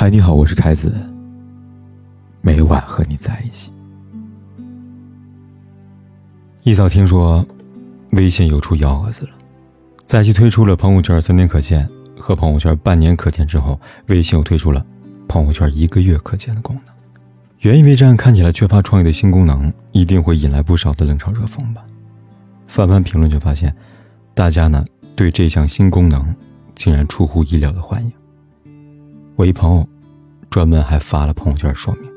嗨，你好，我是凯子。每晚和你在一起。一早听说微信又出幺蛾子了，在其推出了朋友圈三天可见和朋友圈半年可见之后，微信又推出了朋友圈一个月可见的功能。原以为这样看起来缺乏创意的新功能，一定会引来不少的冷嘲热讽吧？翻翻评论，却发现大家呢对这项新功能竟然出乎意料的欢迎。我一朋友，专门还发了朋友圈说明。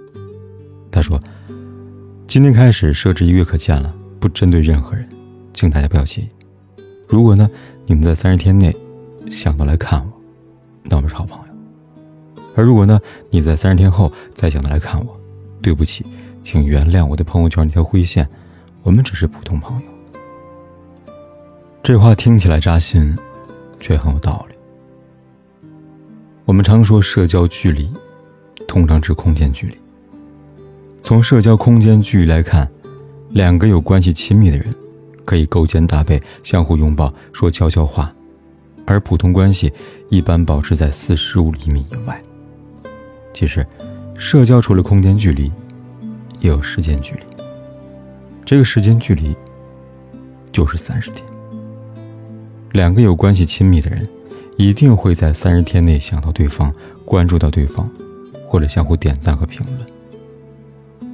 他说：“今天开始设置一个月可见了，不针对任何人，请大家不要介意。如果呢，你们在三十天内想到来看我，那我们是好朋友；而如果呢，你在三十天后再想到来看我，对不起，请原谅我的朋友圈那条灰线，我们只是普通朋友。”这话听起来扎心，却很有道理。我们常说社交距离，通常指空间距离。从社交空间距离来看，两个有关系亲密的人，可以勾肩搭背、相互拥抱、说悄悄话，而普通关系一般保持在四十五厘米以外。其实，社交除了空间距离，也有时间距离。这个时间距离，就是三十天。两个有关系亲密的人。一定会在三十天内想到对方，关注到对方，或者相互点赞和评论。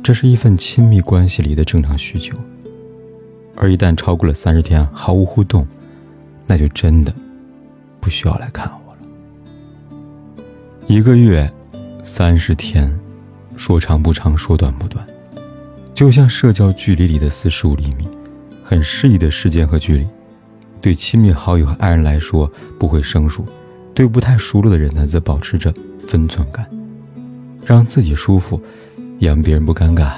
这是一份亲密关系里的正常需求。而一旦超过了三十天毫无互动，那就真的不需要来看我了。一个月，三十天，说长不长，说短不短，就像社交距离里的四十五厘米，很适宜的时间和距离。对亲密好友和爱人来说不会生疏，对不太熟络的人呢，则保持着分寸感，让自己舒服，让别人不尴尬，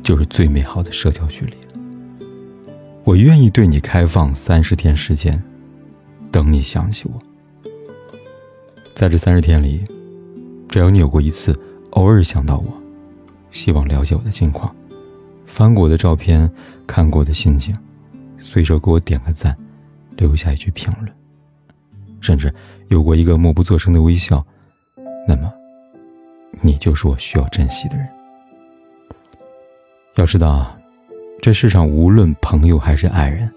就是最美好的社交距离了。我愿意对你开放三十天时间，等你想起我。在这三十天里，只要你有过一次偶尔想到我，希望了解我的近况，翻过我的照片，看过我的心情，随手给我点个赞。留下一句评论，甚至有过一个默不作声的微笑，那么，你就是我需要珍惜的人。要知道，这世上无论朋友还是爱人，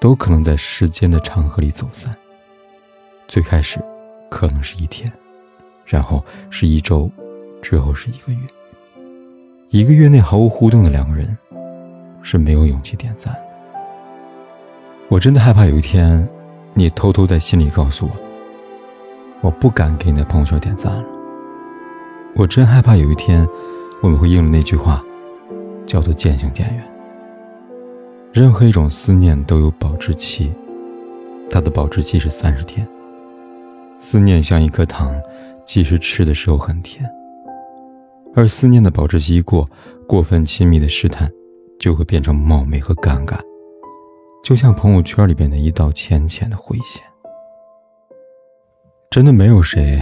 都可能在时间的长河里走散。最开始，可能是一天，然后是一周，最后是一个月。一个月内毫无互动的两个人，是没有勇气点赞。我真的害怕有一天，你偷偷在心里告诉我，我不敢给你的朋友圈点赞了。我真害怕有一天，我们会应了那句话，叫做渐行渐远。任何一种思念都有保质期，它的保质期是三十天。思念像一颗糖，即使吃的时候很甜，而思念的保质期一过，过分亲密的试探，就会变成冒昧和尴尬。就像朋友圈里边的一道浅浅的灰线，真的没有谁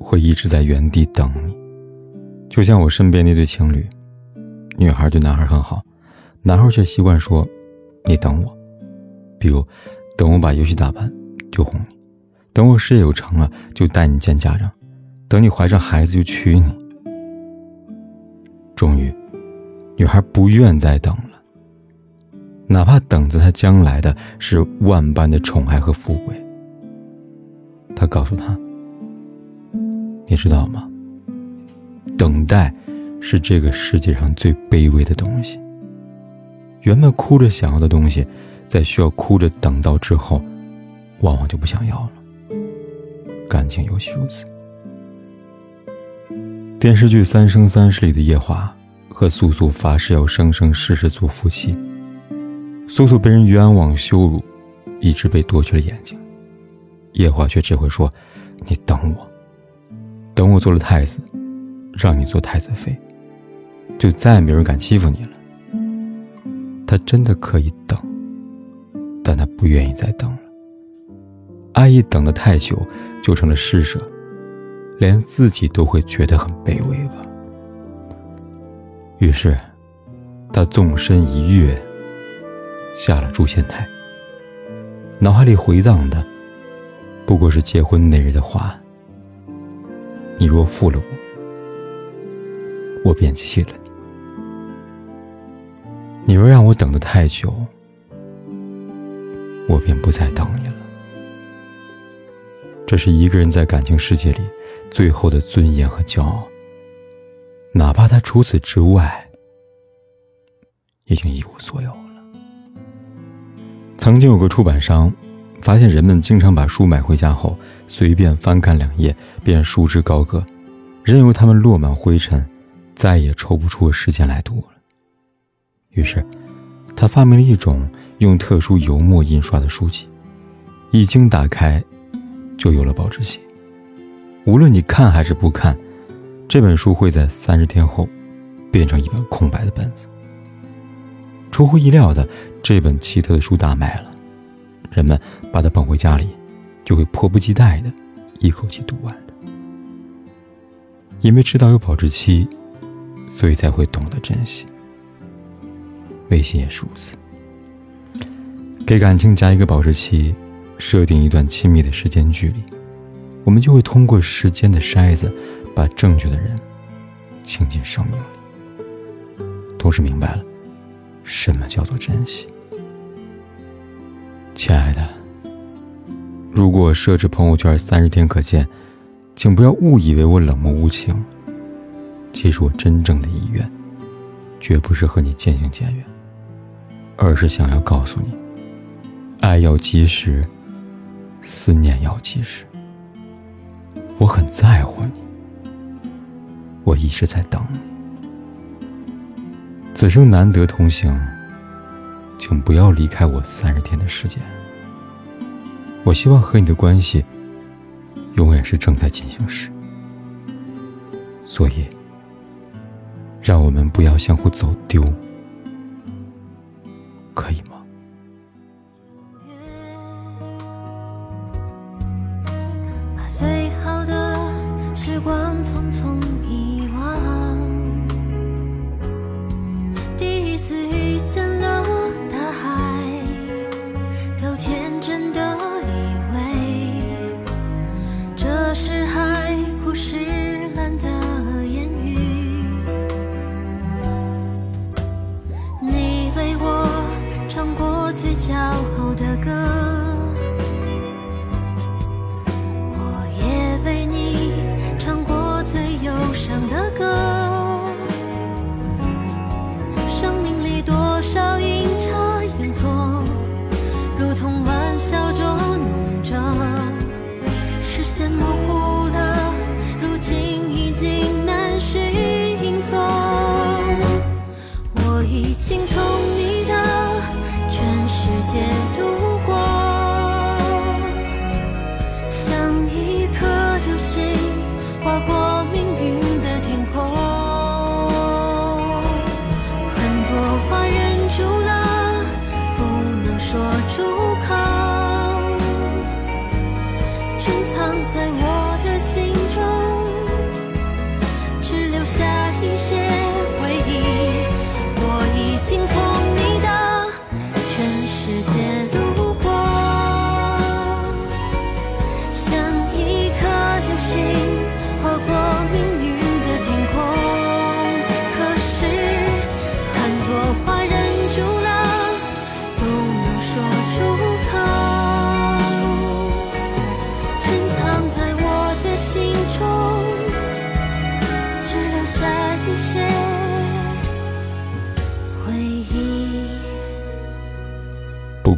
会一直在原地等你。就像我身边那对情侣，女孩对男孩很好，男孩却习惯说：“你等我。”比如，等我把游戏打完就哄你，等我事业有成了就带你见家长，等你怀上孩子就娶你。终于，女孩不愿再等了。哪怕等着他将来的是万般的宠爱和富贵，他告诉他：“你知道吗？等待是这个世界上最卑微的东西。原本哭着想要的东西，在需要哭着等到之后，往往就不想要了。感情尤其如此。电视剧《三生三世》里的夜华和素素发誓要生生世世做夫妻。”素素被人冤枉羞辱，一直被夺去了眼睛。夜华却只会说：“你等我，等我做了太子，让你做太子妃，就再也没人敢欺负你了。”他真的可以等，但他不愿意再等了。爱一等的太久，就成了施舍，连自己都会觉得很卑微吧。于是，他纵身一跃。下了诛仙台，脑海里回荡的不过是结婚那日的话：“你若负了我，我便弃了你；你若让我等得太久，我便不再等你了。这是一个人在感情世界里最后的尊严和骄傲，哪怕他除此之外已经一无所有。曾经有个出版商发现，人们经常把书买回家后，随便翻看两页便束之高阁，任由它们落满灰尘，再也抽不出时间来读了。于是，他发明了一种用特殊油墨印刷的书籍，一经打开。就有了保质期。无论你看还是不看，这本书会在三十天后变成一本空白的本子。出乎意料的，这本奇特的书大卖了，人们把它捧回家里，就会迫不及待的一口气读完的。因为知道有保质期，所以才会懂得珍惜。微信也是如此，给感情加一个保质期。设定一段亲密的时间距离，我们就会通过时间的筛子，把正确的人请进生命里，同时明白了什么叫做珍惜。亲爱的，如果设置朋友圈三十天可见，请不要误以为我冷漠无情。其实我真正的意愿，绝不是和你渐行渐远，而是想要告诉你，爱要及时。思念要及时，我很在乎你，我一直在等你。此生难得同行，请不要离开我三十天的时间。我希望和你的关系永远是正在进行时，所以让我们不要相互走丢，可以吗？骄傲的歌。